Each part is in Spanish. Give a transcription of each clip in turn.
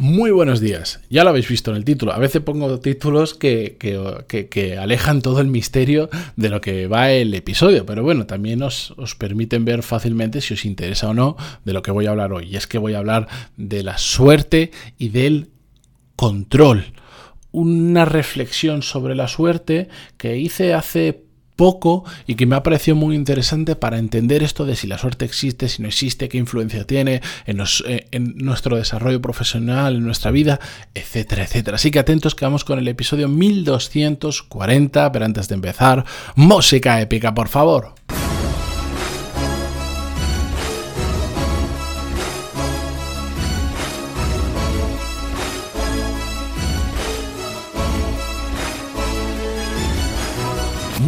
Muy buenos días. Ya lo habéis visto en el título. A veces pongo títulos que, que, alejan todo el misterio de lo que va el episodio, pero bueno, también os, os, permiten ver fácilmente si os interesa o no de lo que voy a hablar hoy. Y es que voy a hablar de la suerte y del control. Una reflexión sobre la suerte que hice hace poco y que me ha parecido muy interesante para entender esto de si la suerte existe, si no existe, qué influencia tiene en, eh, nuestro desarrollo profesional, en nuestra vida, etcétera, etcétera. Así que atentos que vamos con el episodio 1240, pero antes de empezar, música épica, por favor.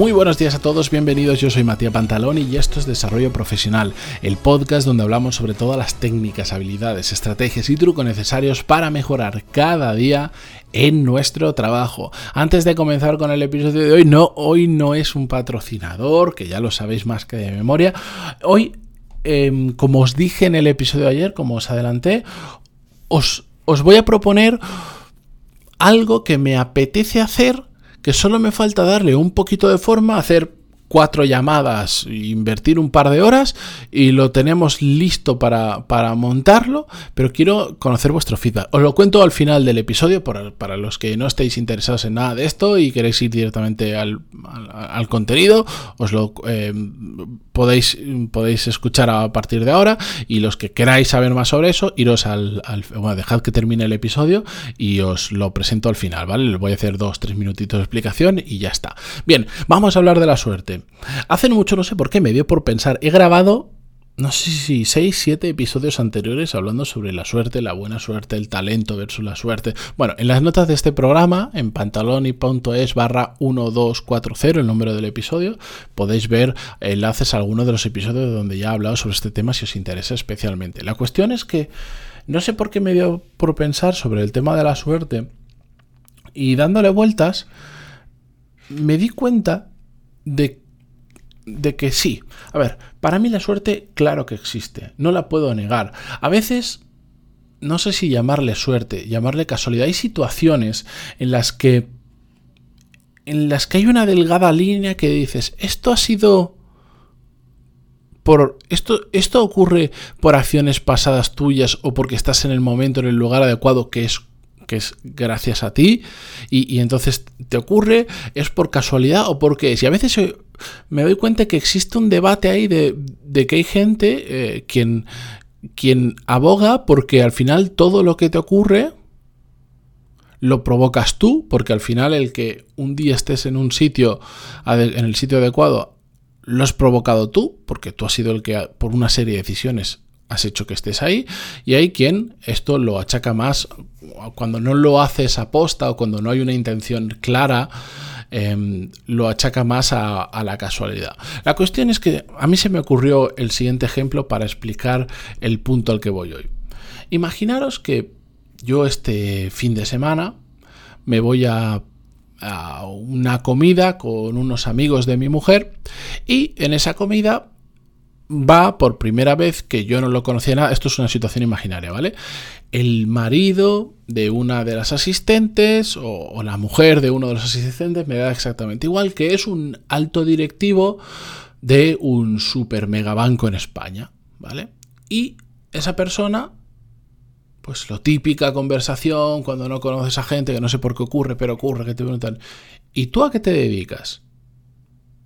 Muy buenos días a todos, bienvenidos. Yo soy Matías Pantaloni y esto es Desarrollo Profesional, el podcast donde hablamos sobre todas las técnicas, habilidades, estrategias y trucos necesarios para mejorar cada día en nuestro trabajo. Antes de comenzar con el episodio de hoy, no, hoy no es un patrocinador, que ya lo sabéis más que de memoria. Hoy, em, como os dije en el episodio de ayer, como os adelanté, os, os voy a proponer algo que me apetece hacer que solo me falta darle un poquito de forma, hacer cuatro llamadas, invertir un par de horas y lo tenemos listo para, montarlo, pero quiero conocer vuestro feedback. Os lo cuento al final del episodio para, los que no estéis interesados en nada de esto y queréis ir directamente al, contenido, os lo eh, podéis, podéis escuchar a partir de ahora y los que queráis saber más sobre eso, iros al, bueno, dejad que termine el episodio y os lo presento al final, ¿vale? Les voy a hacer dos, tres minutitos de explicación y ya está. Bien, vamos a hablar de la suerte. Hace mucho, no sé por qué, me dio por pensar, he grabado no sé si 6, 7 episodios anteriores hablando sobre la suerte, la buena suerte, el talento versus la suerte. Bueno, en las notas de este programa, en pantaloni.es barra 1240, el número del episodio, podéis ver enlaces a algunos de los episodios donde ya he hablado sobre este tema si os interesa especialmente. La cuestión es que no sé por qué me dio por pensar sobre el tema de la suerte y dándole vueltas, me di cuenta de de que sí. A ver, para mí la suerte, claro que existe, no la puedo negar. A veces, no sé si llamarle suerte, llamarle casualidad. Hay situaciones en las que en las que hay una delgada línea que dices, esto ha sido por esto esto ocurre por acciones pasadas tuyas o porque estás en el momento en el lugar adecuado que es que es gracias a ti y, entonces te ocurre, es por casualidad o porque es. Y a veces me doy cuenta que existe un debate ahí de, que hay gente eh, quien, quien aboga porque al final todo lo que te ocurre lo provocas tú, porque al final el que un día estés en un sitio, en el sitio adecuado, lo has provocado tú, porque tú has sido el que por una serie de decisiones has hecho que estés ahí y hay quien esto lo achaca más cuando no lo haces a posta o cuando no hay una intención clara em, lo achaca más a, la casualidad. La cuestión es que a mí se me ocurrió el siguiente ejemplo para explicar el punto al que voy hoy. Imaginaros que yo este fin de semana me voy a a una comida con unos amigos de mi mujer y en esa comida va por primera vez que yo no lo conocía nada, esto es una situación imaginaria, ¿vale? El marido de una de las asistentes o, la mujer de uno de los asistentes me da exactamente igual, que es un alto directivo de un super mega banco en España, ¿vale? Y esa persona, pues lo típica conversación cuando no conoces a gente, que no sé por qué ocurre, pero ocurre, que te preguntan, ¿y tú a qué te dedicas?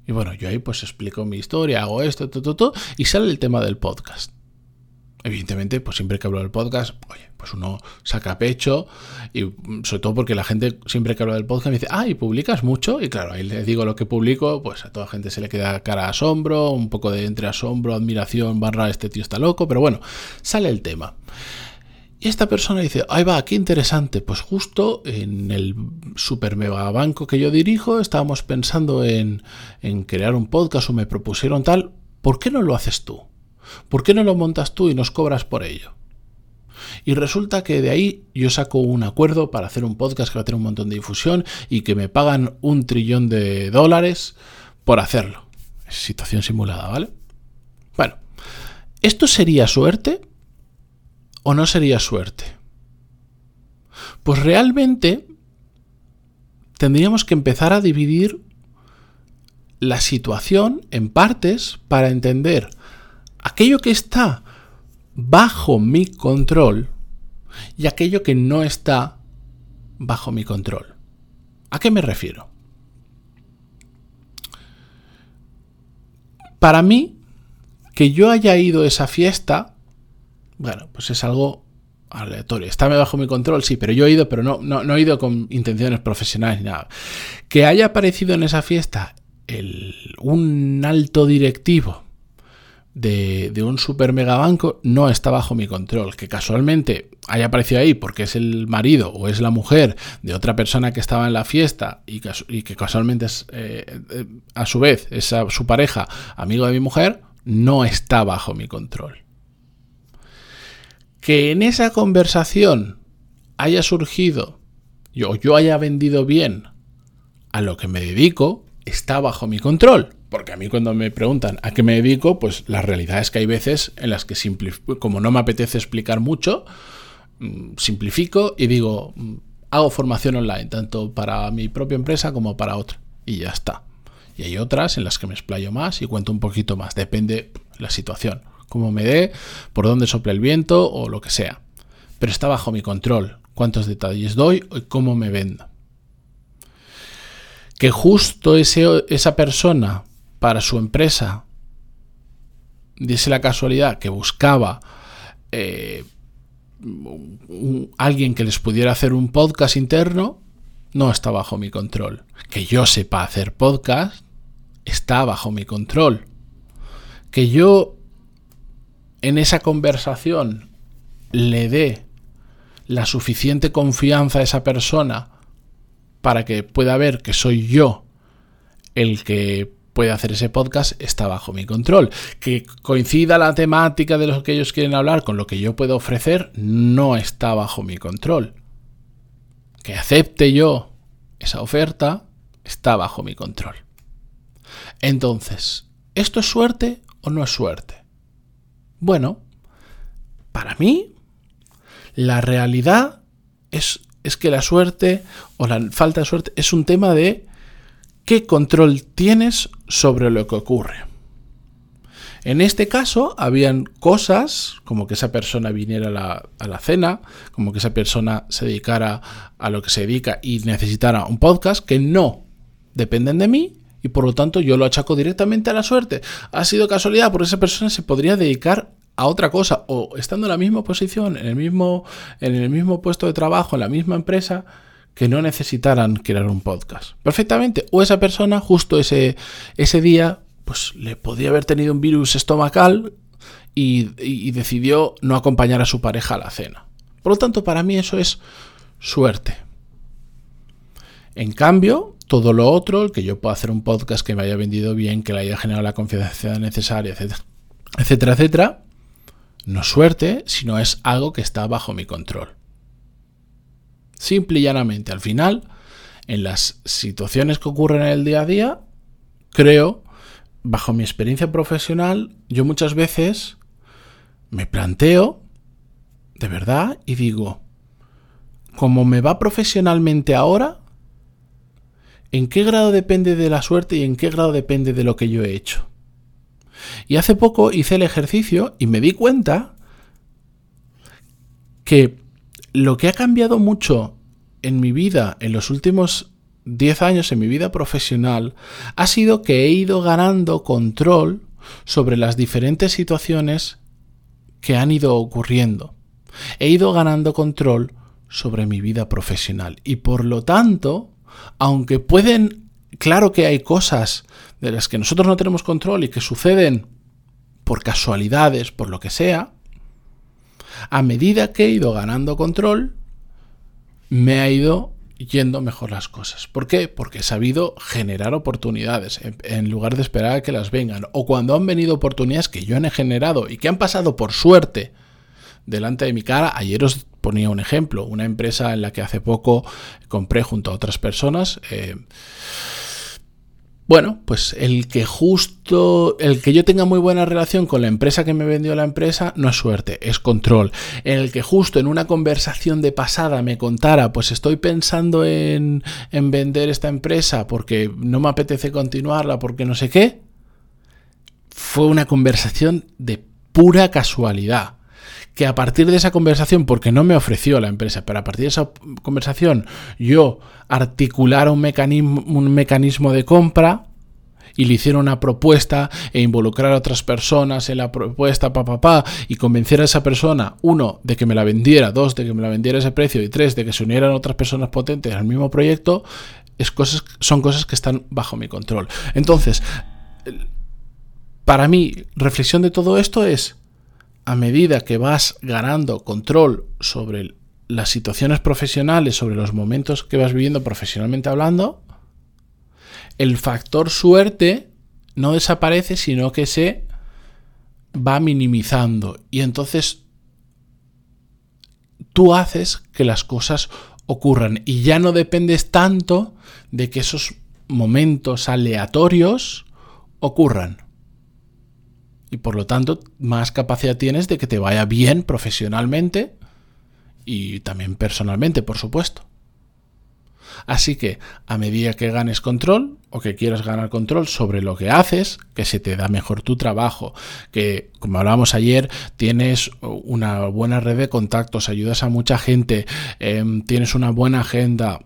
Y bueno, yo ahí pues explico mi historia, hago esto, todo, todo, y sale el tema del podcast. Evidentemente, pues siempre que hablo del podcast, oye, pues uno saca pecho, y sobre todo porque la gente siempre que habla del podcast me dice, ah, ¿y publicas mucho? Y claro, ahí le digo lo que publico, pues a toda gente se le queda cara asombro, un poco de entre asombro, admiración, barra, este tío está loco, pero bueno, sale el tema. Y esta persona dice, ahí va, qué interesante. Pues justo en el super mega banco que yo dirijo, estábamos pensando en, en crear un podcast o me propusieron tal. ¿Por qué no lo haces tú? ¿Por qué no lo montas tú y nos cobras por ello? Y resulta que de ahí yo saco un acuerdo para hacer un podcast que va a tener un montón de difusión y que me pagan un trillón de dólares por hacerlo. situación simulada, ¿vale? Bueno, ¿esto sería suerte? ¿O no sería suerte? Pues realmente tendríamos que empezar a dividir la situación en partes para entender aquello que está bajo mi control y aquello que no está bajo mi control. ¿A qué me refiero? Para mí, que yo haya ido a esa fiesta, bueno, pues es algo aleatorio. Está bajo mi control, sí, pero yo he ido, pero no, no, he ido con intenciones profesionales ni nada. Que haya aparecido en esa fiesta un alto directivo de, un super mega banco no está bajo mi control. Que casualmente haya aparecido ahí porque es el marido o es la mujer de otra persona que estaba en la fiesta y que, casualmente es, eh, eh, a su vez es su pareja, amigo de mi mujer, no está bajo mi control. Que en esa conversación haya surgido, yo, yo haya vendido bien a lo que me dedico, está bajo mi control. Porque a mí cuando me preguntan a qué me dedico, pues la realidad es que hay veces en las que como no me apetece explicar mucho, mm, simplifico y digo, mm, hago formación online, tanto para mi propia empresa como para otra. Y ya está. Y hay otras en las que me explayo más y cuento un poquito más. Depende la situación, cómo me dé, por dónde sopla el viento o lo que sea. Pero está bajo mi control cuántos detalles doy y cómo me vendo. Que justo ese, esa persona para su empresa dice la casualidad que buscaba eh, alguien que les pudiera hacer un podcast interno, no está bajo mi control. Que yo sepa hacer podcast, está bajo mi control. Que yo en esa conversación le dé la suficiente confianza a esa persona para que pueda ver que soy yo el que puede hacer ese podcast está bajo mi control. Que coincida la temática de lo que ellos quieren hablar con lo que yo puedo ofrecer no está bajo mi control. Que acepte yo esa oferta está bajo mi control. Entonces, ¿esto es suerte o no es suerte? Bueno, para mí, la realidad es, es que la suerte o la falta de suerte es un tema de qué control tienes sobre lo que ocurre. En este caso, habían cosas como que esa persona viniera a la, cena, como que esa persona se dedicara a lo que se dedica y necesitara un podcast que no dependen de mí y por lo tanto yo lo achaco directamente a la suerte. Ha sido casualidad porque esa persona se podría dedicar a otra cosa o estando en la misma posición, en el mismo, en el mismo puesto de trabajo, en la misma empresa, que no necesitaran crear un podcast. Perfectamente. O esa persona justo ese, ese día pues le podría haber tenido un virus estomacal y, y, decidió no acompañar a su pareja a la cena. Por lo tanto, para mí eso es suerte. En cambio, todo lo otro, el que yo pueda hacer un podcast que me haya vendido bien, que le haya generado la confianza necesaria, etcétera, etcétera, etcétera, no es suerte, sino es algo que está bajo mi control. Simple y llanamente, al final, en las situaciones que ocurren en el día a día, creo, bajo mi experiencia profesional, yo muchas veces me planteo, de verdad, y digo, ¿cómo me va profesionalmente ahora? ¿En qué grado depende de la suerte y en qué grado depende de lo que yo he hecho? Y hace poco hice el ejercicio y me di cuenta que lo que ha cambiado mucho en mi vida, en los últimos 10 años, en mi vida profesional, ha sido que he ido ganando control sobre las diferentes situaciones que han ido ocurriendo. He ido ganando control sobre mi vida profesional. Y por lo tanto, aunque pueden, claro que hay cosas de las que nosotros no tenemos control y que suceden por casualidades, por lo que sea, a medida que he ido ganando control, me ha ido yendo mejor las cosas. ¿Por qué? Porque he sabido generar oportunidades en lugar de esperar a que las vengan. O cuando han venido oportunidades que yo he generado y que han pasado por suerte delante de mi cara. Ayer os ponía un ejemplo, una empresa en la que hace poco compré junto a otras personas. Eh, bueno, pues el que justo, el que yo tenga muy buena relación con la empresa que me vendió la empresa, no es suerte, es control. El que justo en una conversación de pasada me contara, pues estoy pensando en, en vender esta empresa porque no me apetece continuarla, porque no sé qué, fue una conversación de pura casualidad que a partir de esa conversación, porque no me ofreció la empresa, pero a partir de esa conversación yo articulara un mecanismo, un mecanismo de compra y le hiciera una propuesta e involucrar a otras personas en la propuesta, pa, pa, pa, y convenciera a esa persona, uno, de que me la vendiera, dos, de que me la vendiera ese precio, y tres, de que se unieran otras personas potentes al mismo proyecto, es cosas, son cosas que están bajo mi control. Entonces, para mí, reflexión de todo esto es, a medida que vas ganando control sobre las situaciones profesionales, sobre los momentos que vas viviendo profesionalmente hablando, el factor suerte no desaparece, sino que se va minimizando. Y entonces tú haces que las cosas ocurran y ya no dependes tanto de que esos momentos aleatorios ocurran y por lo tanto más capacidad tienes de que te vaya bien profesionalmente y también personalmente, por supuesto. Así que a medida que ganes control o que quieras ganar control sobre lo que haces, que se te da mejor tu trabajo, que como hablábamos ayer, tienes una buena red de contactos, ayudas a mucha gente, em, tienes una buena agenda,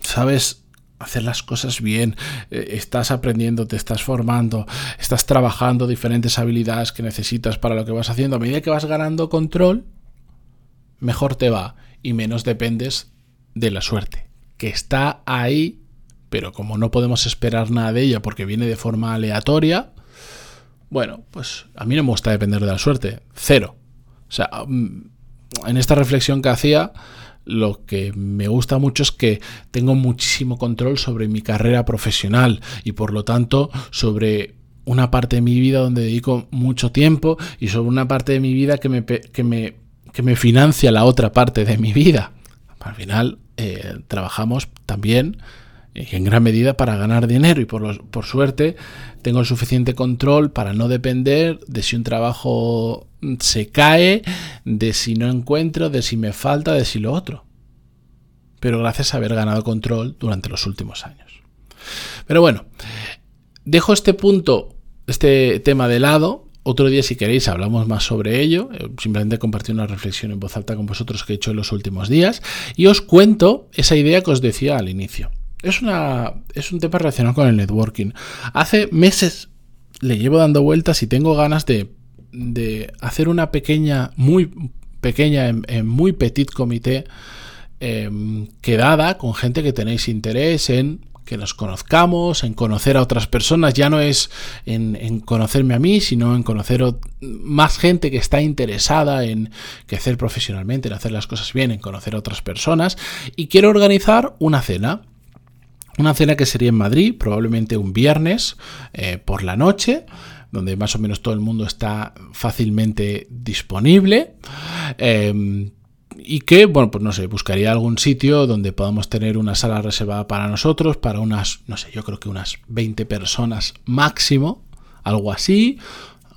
sabes hacer las cosas bien, eh, estás aprendiendo, te estás formando, estás trabajando diferentes habilidades que necesitas para lo que vas haciendo. A medida que vas ganando control, mejor te va y menos dependes de la suerte, que está ahí, pero como no podemos esperar nada de ella porque viene de forma aleatoria, bueno, pues a mí no me gusta depender de la suerte, cero. O sea, mm, en esta reflexión que hacía, lo que me gusta mucho es que tengo muchísimo control sobre mi carrera profesional y por lo tanto sobre una parte de mi vida donde dedico mucho tiempo y sobre una parte de mi vida que me, que me, que me financia la otra parte de mi vida. Al final eh, trabajamos también en gran medida para ganar dinero y por, por suerte tengo el suficiente control para no depender de si un trabajo se cae, de si no encuentro, de si me falta, de si lo otro. Pero gracias a haber ganado control durante los últimos años. Pero bueno, dejo este punto, este tema de lado. Otro día, si queréis, hablamos más sobre ello. Eh, simplemente compartir una reflexión en voz alta con vosotros que he hecho en los últimos días. Y os cuento esa idea que os decía al inicio. Es, una, es un tema relacionado con el networking. Hace meses le llevo dando vueltas y tengo ganas de, de hacer una pequeña, muy pequeña, en, muy petit comité, em, quedada con gente que tenéis interés en que nos conozcamos, en conocer a otras personas, ya no es en, en conocerme a mí, sino en conocer más gente que está interesada en crecer profesionalmente, en hacer las cosas bien, en conocer a otras personas. Y quiero organizar una cena. Una cena que sería en Madrid, probablemente un viernes eh, por la noche, donde más o menos todo el mundo está fácilmente disponible. Em, y que, bueno, pues no sé, buscaría algún sitio donde podamos tener una sala reservada para nosotros, para unas, no sé, yo creo que unas 20 personas máximo, algo así.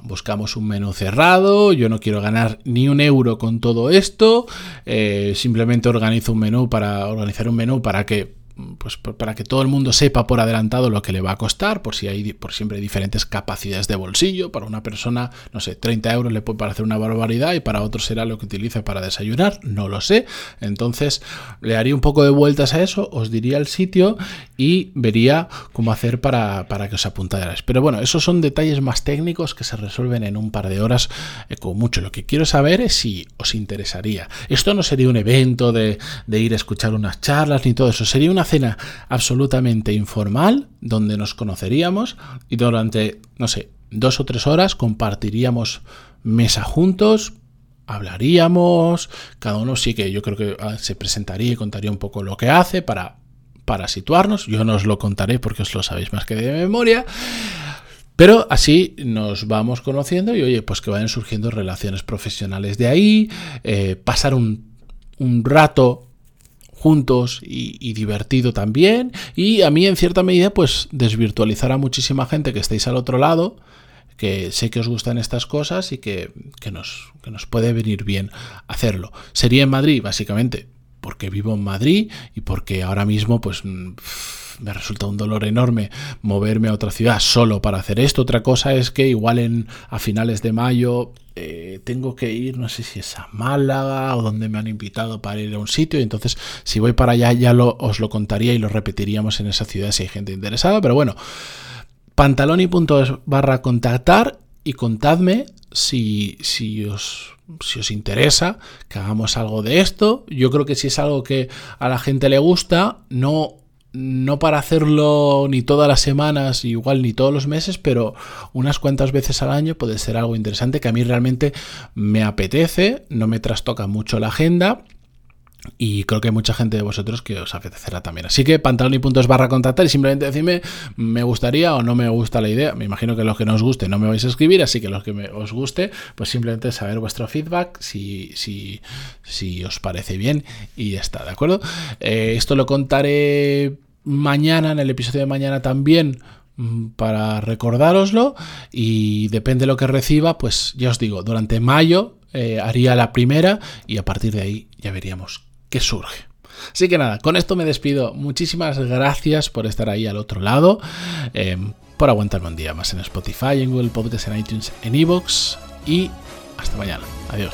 Buscamos un menú cerrado, yo no quiero ganar ni un euro con todo esto, eh, simplemente organizo un menú para organizar un menú para que pues para que todo el mundo sepa por adelantado lo que le va a costar, por si hay por siempre diferentes capacidades de bolsillo. Para una persona, no sé, 30 euros le puede parecer una barbaridad y para otro será lo que utilice para desayunar, no lo sé. Entonces le haría un poco de vueltas a eso, os diría el sitio y vería cómo hacer para, que os apuntarais. Pero bueno, esos son detalles más técnicos que se resuelven en un par de horas eh, con mucho. Lo que quiero saber es si os interesaría. Esto no sería un evento de, de ir a escuchar unas charlas ni todo eso, sería una cena absolutamente informal donde nos conoceríamos y durante, no sé, dos o tres horas compartiríamos mesa juntos, hablaríamos, cada uno sí que yo creo que ah, se presentaría y contaría un poco lo que hace para, para situarnos. Yo no os lo contaré porque os lo sabéis más que de memoria. Pero así nos vamos conociendo y oye, pues que vayan surgiendo relaciones profesionales de ahí, eh, pasar un, un rato juntos y, divertido también. Y a mí en cierta medida pues desvirtualizar a muchísima gente que estáis al otro lado que sé que os gustan estas cosas y que, nos, que nos puede venir bien hacerlo. Sería en Madrid, básicamente, porque vivo en Madrid y porque ahora mismo pues mm, me resulta un dolor enorme moverme a otra ciudad solo para hacer esto. Otra cosa es que igual en, a finales de mayo eh, tengo que ir, no sé si es a Málaga o donde me han invitado para ir a un sitio. Y entonces, si voy para allá, ya lo, os lo contaría y lo repetiríamos en esa ciudad si hay gente interesada. Pero bueno, pantaloni.es barra contactar y contadme si, si, os, si os interesa que hagamos algo de esto. Yo creo que si es algo que a la gente le gusta, no no para hacerlo ni todas las semanas, igual ni todos los meses, pero unas cuantas veces al año puede ser algo interesante que a mí realmente me apetece, no me trastoca mucho la agenda y creo que hay mucha gente de vosotros que os apetecerá también. Así que pantalón y puntos barra contactar y simplemente decirme me gustaría o no me gusta la idea. Me imagino que los que no os guste no me vais a escribir, así que los que os guste, pues simplemente saber vuestro feedback, si, si, si os parece bien y ya está, ¿de acuerdo? Eh, esto lo contaré mañana, en el episodio de mañana también mm, para recordároslo y depende de lo que reciba, pues ya os digo, durante mayo eh, haría la primera y a partir de ahí ya veríamos qué surge. Así que nada, con esto me despido. Muchísimas gracias por estar ahí al otro lado, em, por aguantarme un día más en Spotify, en Google Podcast, en iTunes, en Evox y hasta mañana. Adiós.